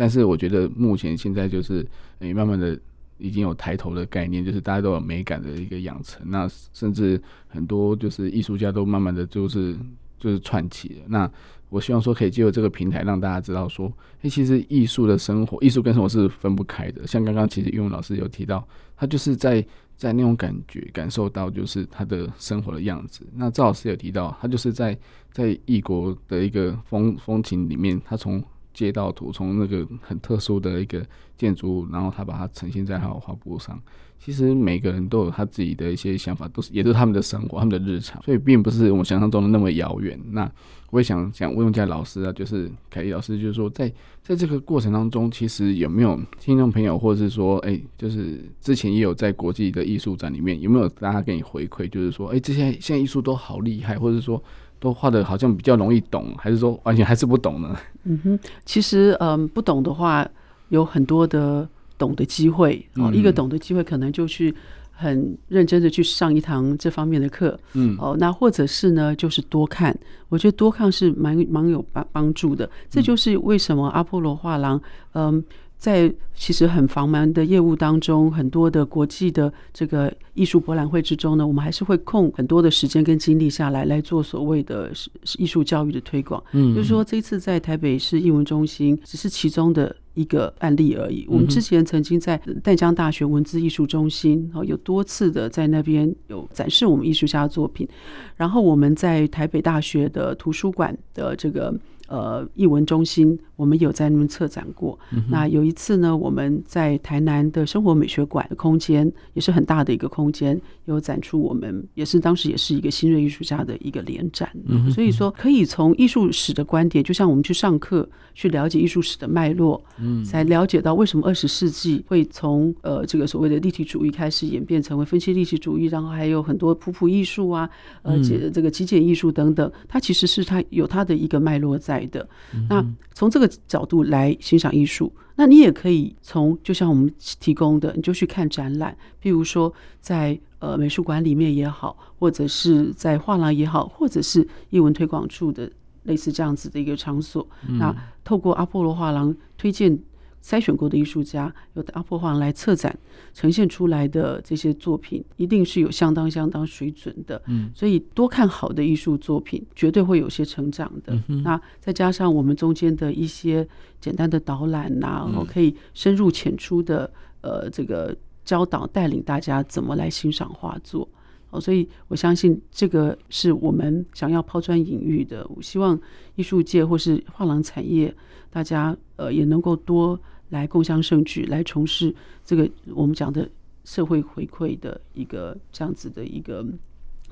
但是我觉得目前现在就是，诶，慢慢的已经有抬头的概念，就是大家都有美感的一个养成。那甚至很多就是艺术家都慢慢的就是就是串起了。那我希望说可以借由这个平台让大家知道说，诶，其实艺术的生活，艺术跟生活是分不开的。像刚刚其实英文老师有提到，他就是在在那种感觉感受到就是他的生活的样子。那赵老师有提到，他就是在在异国的一个风风情里面，他从。街道图从那个很特殊的一个建筑物，然后他把它呈现在他的画布上。其实每个人都有他自己的一些想法，都是也都是他们的生活、他们的日常，所以并不是我想象中的那么遥远。那我也想想问一下老师啊，就是凯丽老师，就是说在在这个过程当中，其实有没有听众朋友，或者是说，哎、就是之前也有在国际的艺术展里面，有没有大家给你回馈，就是说，哎、这些现在艺术都好厉害，或者说。都画的好像比较容易懂，还是说完全还是不懂呢？嗯哼，其实嗯，不懂的话有很多的懂的机会哦。一个懂的机会，可能就去很认真的去上一堂这方面的课。嗯，哦，那或者是呢，就是多看。我觉得多看是蛮蛮有帮帮助的。这就是为什么阿波罗画廊嗯。在其实很繁忙的业务当中，很多的国际的这个艺术博览会之中呢，我们还是会空很多的时间跟精力下来来做所谓的艺术教育的推广。嗯，就是说这一次在台北市艺文中心只是其中的一个案例而已。我们之前曾经在淡江大学文字艺术中心，有多次的在那边有展示我们艺术家的作品。然后我们在台北大学的图书馆的这个。呃，艺文中心我们有在那边策展过。嗯、那有一次呢，我们在台南的生活美学馆的空间也是很大的一个空间，有展出我们也是当时也是一个新锐艺术家的一个联展。嗯、所以说，可以从艺术史的观点，就像我们去上课去了解艺术史的脉络，嗯，才了解到为什么二十世纪会从呃这个所谓的立体主义开始演变成为分析立体主义，然后还有很多普普艺术啊，呃，这这个极简艺术等等，它其实是它有它的一个脉络在。的，那从这个角度来欣赏艺术，那你也可以从就像我们提供的，你就去看展览，譬如说在呃美术馆里面也好，或者是在画廊也好，或者是艺文推广处的类似这样子的一个场所，那透过阿波罗画廊推荐。筛选过的艺术家，由阿波罗来策展呈现出来的这些作品，一定是有相当相当水准的。嗯，所以多看好的艺术作品，绝对会有些成长的。嗯、那再加上我们中间的一些简单的导览呐、啊，然后可以深入浅出的呃这个教导带领大家怎么来欣赏画作。哦，所以我相信这个是我们想要抛砖引玉的。我希望艺术界或是画廊产业，大家呃也能够多来共襄盛举，来从事这个我们讲的社会回馈的一个这样子的一个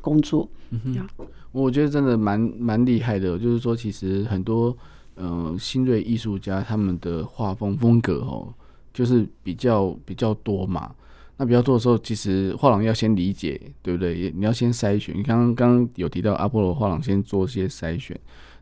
工作。嗯哼，我觉得真的蛮蛮厉害的。就是说，其实很多嗯、呃、新锐艺术家他们的画风风格哦，就是比较比较多嘛。那比较多的时候，其实画廊要先理解，对不对？你要先筛选。你刚刚刚刚有提到阿波罗画廊先做一些筛选。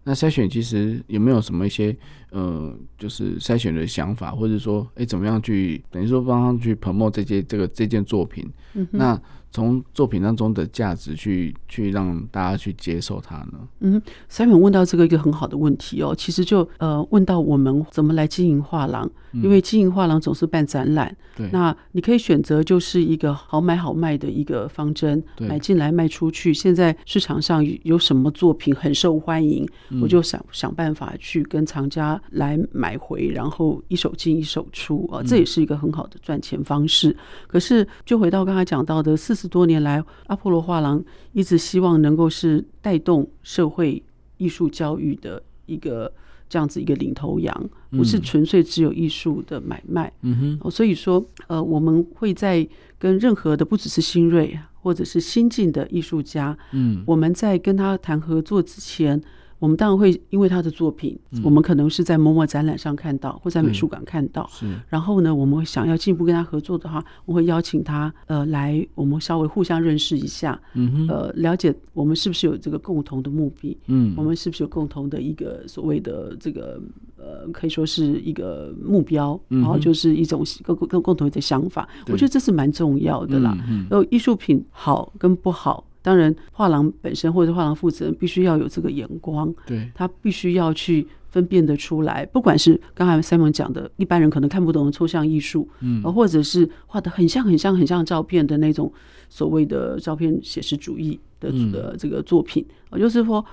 那筛选其实有没有什么一些呃，就是筛选的想法，或者说，哎、欸，怎么样去等于说帮他去 promote 这件这个这件作品，嗯、那。从作品当中的价值去去让大家去接受它呢？嗯，Simon 问到这个一个很好的问题哦，其实就呃问到我们怎么来经营画廊，嗯、因为经营画廊总是办展览，对，那你可以选择就是一个好买好卖的一个方针，对买进来卖出去。现在市场上有什么作品很受欢迎，嗯、我就想想办法去跟藏家来买回，然后一手进一手出啊，这也是一个很好的赚钱方式。嗯、可是就回到刚才讲到的四十。多年来，阿波罗画廊一直希望能够是带动社会艺术教育的一个这样子一个领头羊，不是纯粹只有艺术的买卖。嗯哼，所以说，呃，我们会在跟任何的不只是新锐或者是新进的艺术家，嗯，我们在跟他谈合作之前。我们当然会因为他的作品，嗯、我们可能是在某某展览上看到，或在美术馆看到。是。然后呢，我们会想要进一步跟他合作的话，我会邀请他呃来，我们稍微互相认识一下。嗯哼。呃，了解我们是不是有这个共同的目的？嗯。我们是不是有共同的一个所谓的这个呃，可以说是一个目标，然后就是一种共共共同的想法。嗯、我觉得这是蛮重要的啦。嗯。然后艺术品好跟不好。当然，画廊本身或者画廊负责人必须要有这个眼光，对，他必须要去分辨得出来，不管是刚才 Simon 讲的，一般人可能看不懂的抽象艺术，嗯，或者是画的很像很像很像照片的那种所谓的照片写实主义的的这个作品，嗯，就是说，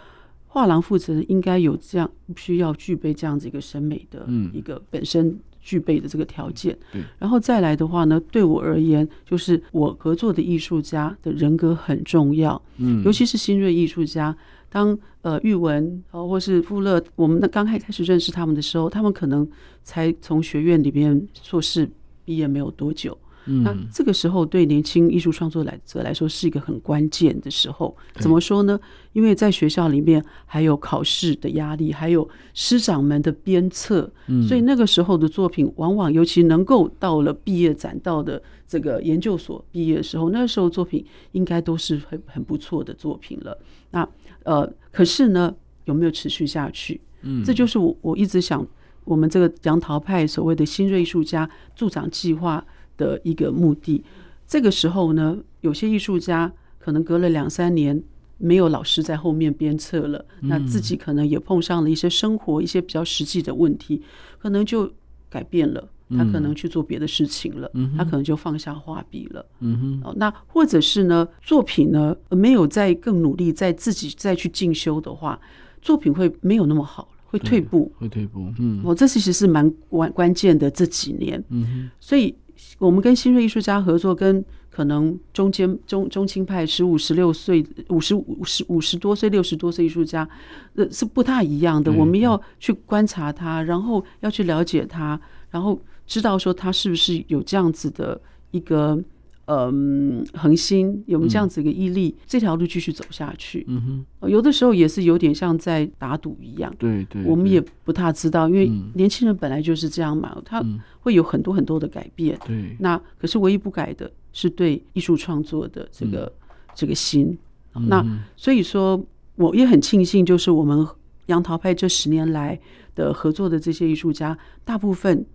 画廊负责人应该有这样需要具备这样子一个审美的一个本身。具备的这个条件，然后再来的话呢，对我而言，就是我合作的艺术家的人格很重要，嗯，尤其是新锐艺术家，当呃玉文啊或是富勒，我们刚开开始认识他们的时候，他们可能才从学院里面硕士毕业没有多久。那这个时候对年轻艺术创作来者来说是一个很关键的时候。怎么说呢？因为在学校里面还有考试的压力，还有师长们的鞭策，所以那个时候的作品往往尤其能够到了毕业展，到的这个研究所毕业的时候，那个时候作品应该都是很很不错的作品了。那呃，可是呢，有没有持续下去？嗯，这就是我我一直想，我们这个杨桃派所谓的新锐艺术家助长计划的一个目的，这个时候呢，有些艺术家可能隔了两三年没有老师在后面鞭策了，那自己可能也碰上了一些生活一些比较实际的问题，可能就改变了，他可能去做别的事情了，他可能就放下画笔了，嗯哼，那或者是呢，作品呢没有再更努力，在自己再去进修的话，作品会没有那么好，会退步，会退步，嗯，哦，这其实是蛮关关键的这几年，嗯，所以。我们跟新锐艺术家合作，跟可能中间中中青派十五十六岁、五十五十五十多岁、六十多岁艺术家，呃，是不太一样的。我们要去观察他，然后要去了解他，然后知道说他是不是有这样子的一个。嗯，恒心有没有这样子一个毅力，这条路继续走下去。嗯哼，有的时候也是有点像在打赌一样。对对，我们也不太知道，因为年轻人本来就是这样嘛，他会有很多很多的改变。对，那可是唯一不改的是对艺术创作的这个这个心。那所以说，我也很庆幸，就是我们杨桃派这十年来的合作的这些艺术家，大部分。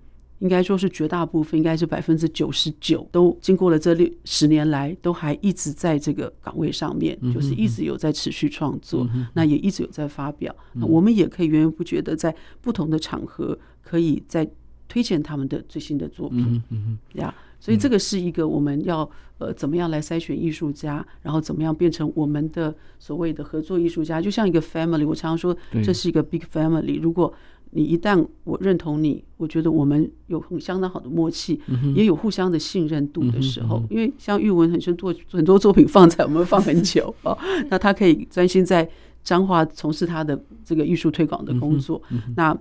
应该说是绝大部分，应该是百分之九十九都经过了这六十年来，都还一直在这个岗位上面，就是一直有在持续创作，那也一直有在发表。那我们也可以源源不绝的在不同的场合，可以在推荐他们的最新的作品。嗯呀，所以这个是一个我们要呃怎么样来筛选艺术家，然后怎么样变成我们的所谓的合作艺术家，就像一个 family。我常常说这是一个 big family。如果你一旦我认同你，我觉得我们有很相当好的默契，嗯、也有互相的信任度的时候，因为像玉文很多做很多作品放在我们放很久啊，那他可以专心在彰化从事他的这个艺术推广的工作，那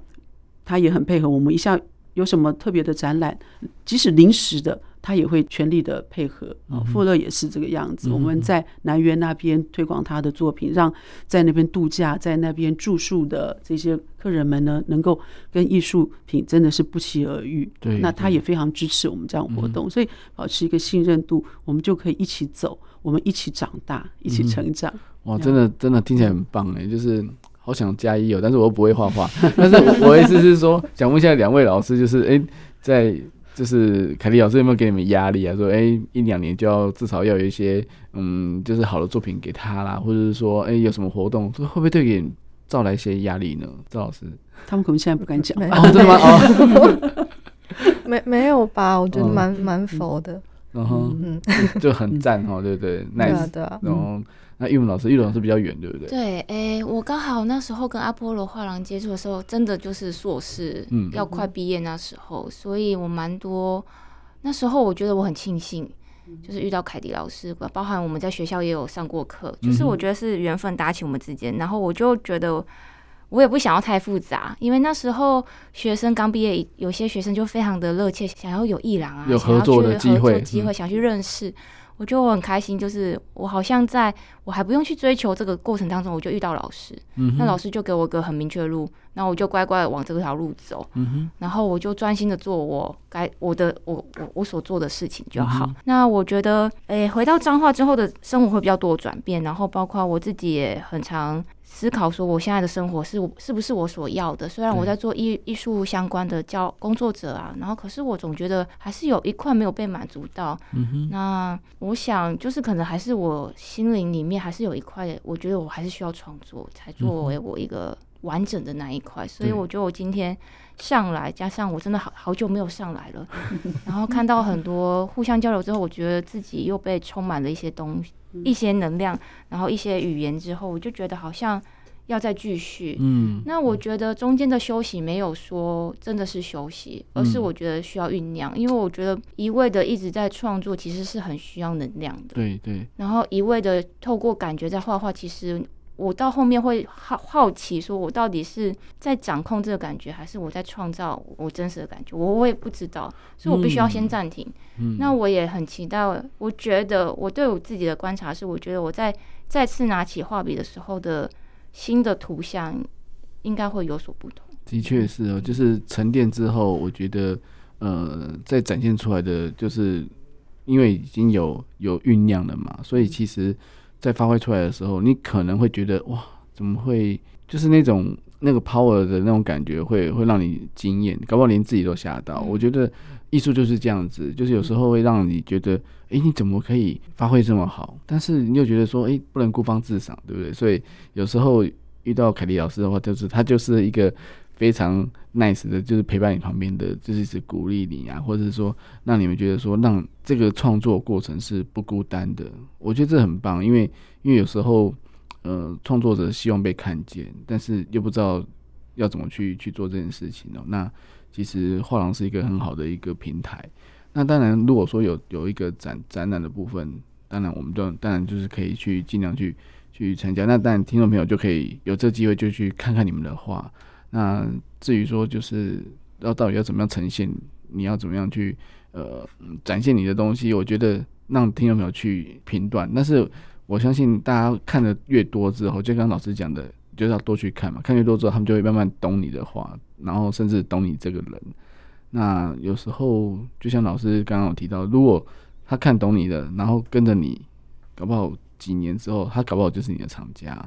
他也很配合我们，一下有什么特别的展览，即使临时的。他也会全力的配合啊，富勒也是这个样子。我们在南园那边推广他的作品，让在那边度假、在那边住宿的这些客人们呢，能够跟艺术品真的是不期而遇。对，那他也非常支持我们这样活动，所以保持一个信任度，我们就可以一起走，我们一起长大，一起成长。哇，真的真的听起来很棒哎，就是。好想加一哦，但是我又不会画画。但是我，我意思是说，想问一下两位老师，就是哎、欸，在就是凯丽老师有没有给你们压力啊？说哎、欸，一两年就要至少要有一些嗯，就是好的作品给他啦，或者是说哎、欸，有什么活动，会不会对给造来一些压力呢？赵老师，他们可能现在不敢讲。没哦，真的吗？哦，没没有吧？我觉得蛮蛮佛的。然后嗯，就很赞哦，对不对？Nice，对啊。然后。那玉文老师，玉文老师比较远，对不对？对，哎、欸，我刚好那时候跟阿波罗画廊接触的时候，真的就是硕士，嗯，要快毕业那时候，嗯、所以我蛮多。那时候我觉得我很庆幸，就是遇到凯迪老师，包含我们在学校也有上过课，就是我觉得是缘分搭起我们之间。然后我就觉得，我也不想要太复杂，因为那时候学生刚毕业，有些学生就非常的热切，想要有艺廊啊，有合作的机会，机会想去认识。我觉得我很开心，就是我好像在我还不用去追求这个过程当中，我就遇到老师，嗯、那老师就给我一个很明确的路，那我就乖乖的往这条路走，嗯、然后我就专心的做我该我的我我我所做的事情就好。嗯、那我觉得，诶，回到彰化之后的生活会比较多转变，然后包括我自己也很常。思考说，我现在的生活是是不是我所要的？虽然我在做艺艺术相关的教工作者啊，然后可是我总觉得还是有一块没有被满足到。嗯哼。那我想，就是可能还是我心灵里面还是有一块，我觉得我还是需要创作，才作为我一个完整的那一块。所以我觉得我今天上来，加上我真的好好久没有上来了，然后看到很多互相交流之后，我觉得自己又被充满了一些东西。一些能量，然后一些语言之后，我就觉得好像要再继续。嗯，那我觉得中间的休息没有说真的是休息，而是我觉得需要酝酿。因为我觉得一味的一直在创作，其实是很需要能量的。对对。然后一味的透过感觉在画画，其实。我到后面会好好奇，说我到底是在掌控这个感觉，还是我在创造我真实的感觉？我我也不知道，所以我必须要先暂停。嗯，那我也很期待。我觉得我对我自己的观察是，我觉得我在再次拿起画笔的时候的新的图像应该会有所不同。的确是哦，就是沉淀之后，我觉得呃，在展现出来的，就是因为已经有有酝酿了嘛，所以其实。在发挥出来的时候，你可能会觉得哇，怎么会就是那种那个 power 的那种感觉会，会会让你惊艳，搞不好连自己都吓到。我觉得艺术就是这样子，就是有时候会让你觉得，哎，你怎么可以发挥这么好？但是你又觉得说，哎，不能孤芳自赏，对不对？所以有时候遇到凯丽老师的话，就是他就是一个。非常 nice 的，就是陪伴你旁边的，就是一直鼓励你啊，或者是说让你们觉得说，让这个创作过程是不孤单的。我觉得这很棒，因为因为有时候，呃，创作者希望被看见，但是又不知道要怎么去去做这件事情哦。那其实画廊是一个很好的一个平台。那当然，如果说有有一个展展览的部分，当然我们就当然就是可以去尽量去去参加。那当然，听众朋友就可以有这机会就去看看你们的画。那至于说，就是要到底要怎么样呈现，你要怎么样去呃展现你的东西，我觉得让听众朋友去评断。但是我相信大家看的越多之后，就刚刚老师讲的，就是要多去看嘛。看越多之后，他们就会慢慢懂你的话，然后甚至懂你这个人。那有时候就像老师刚刚有提到，如果他看懂你的，然后跟着你，搞不好几年之后，他搞不好就是你的厂家。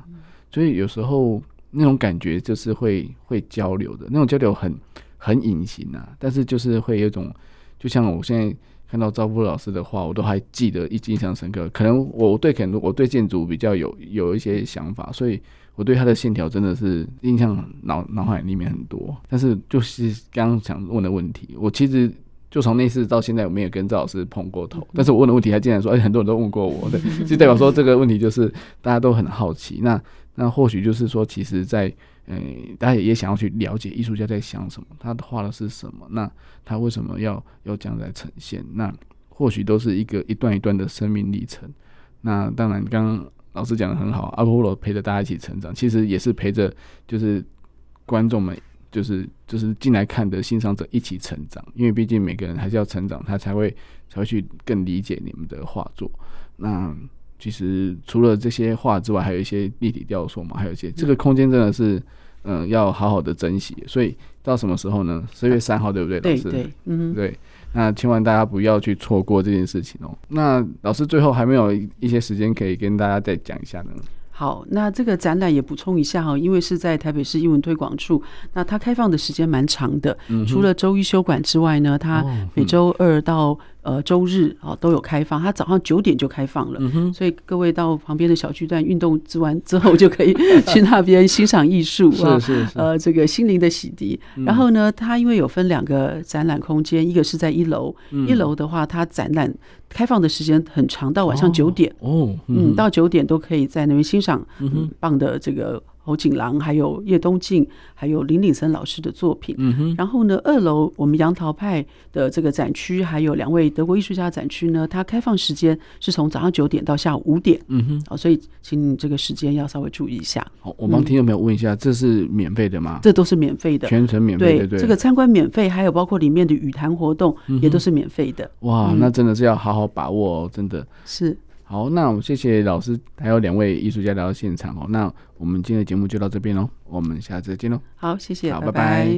所以有时候。那种感觉就是会会交流的，那种交流很很隐形啊，但是就是会有一种，就像我现在看到赵波老师的话，我都还记得一，印象深刻。可能我对可能我对建筑比较有有一些想法，所以我对他的线条真的是印象脑脑海里面很多。但是就是刚刚想问的问题，我其实就从那次到现在，我没有跟赵老师碰过头，但是我问的问题，他竟然说，而且，很多人都问过我，对，就代表说这个问题就是大家都很好奇。那那或许就是说，其实在，在、呃、嗯，大家也想要去了解艺术家在想什么，他画的是什么，那他为什么要要这样来呈现？那或许都是一个一段一段的生命历程。那当然，刚刚老师讲的很好，阿波罗陪着大家一起成长，其实也是陪着就是观众们，就是就是进来看的欣赏者一起成长。因为毕竟每个人还是要成长，他才会才会去更理解你们的画作。那。其实除了这些画之外，还有一些立体雕塑嘛，还有一些这个空间真的是，嗯、呃，要好好的珍惜。所以到什么时候呢？十月三号，对不对？老师，对对，嗯，对。那千万大家不要去错过这件事情哦。那老师最后还没有一些时间可以跟大家再讲一下呢？好，那这个展览也补充一下哈，因为是在台北市英文推广处，那它开放的时间蛮长的，嗯、除了周一休馆之外呢，它每周二到呃周日啊都有开放，它早上九点就开放了，嗯、所以各位到旁边的小区段运动之完之后就可以 去那边欣赏艺术啊，是是是呃这个心灵的洗涤。嗯、然后呢，它因为有分两个展览空间，一个是在一楼，嗯、一楼的话它展览。开放的时间很长，到晚上九点哦，嗯，到九点都可以在那边欣赏很棒的这个。侯景郎，还有叶东进，还有林鼎森老师的作品。嗯哼。然后呢，二楼我们杨桃派的这个展区，还有两位德国艺术家展区呢，它开放时间是从早上九点到下午五点。嗯哼。好，所以请你这个时间要稍微注意一下。好，我帮听众朋友问一下，这是免费的吗？这都是免费的，全程免费。对对。这个参观免费，还有包括里面的语谈活动也都是免费的。哇，那真的是要好好把握哦，真的是。好，那我们谢谢老师，还有两位艺术家来到现场哦。那我们今天的节目就到这边喽，我们下次再见喽。好，谢谢，好，拜拜。拜拜。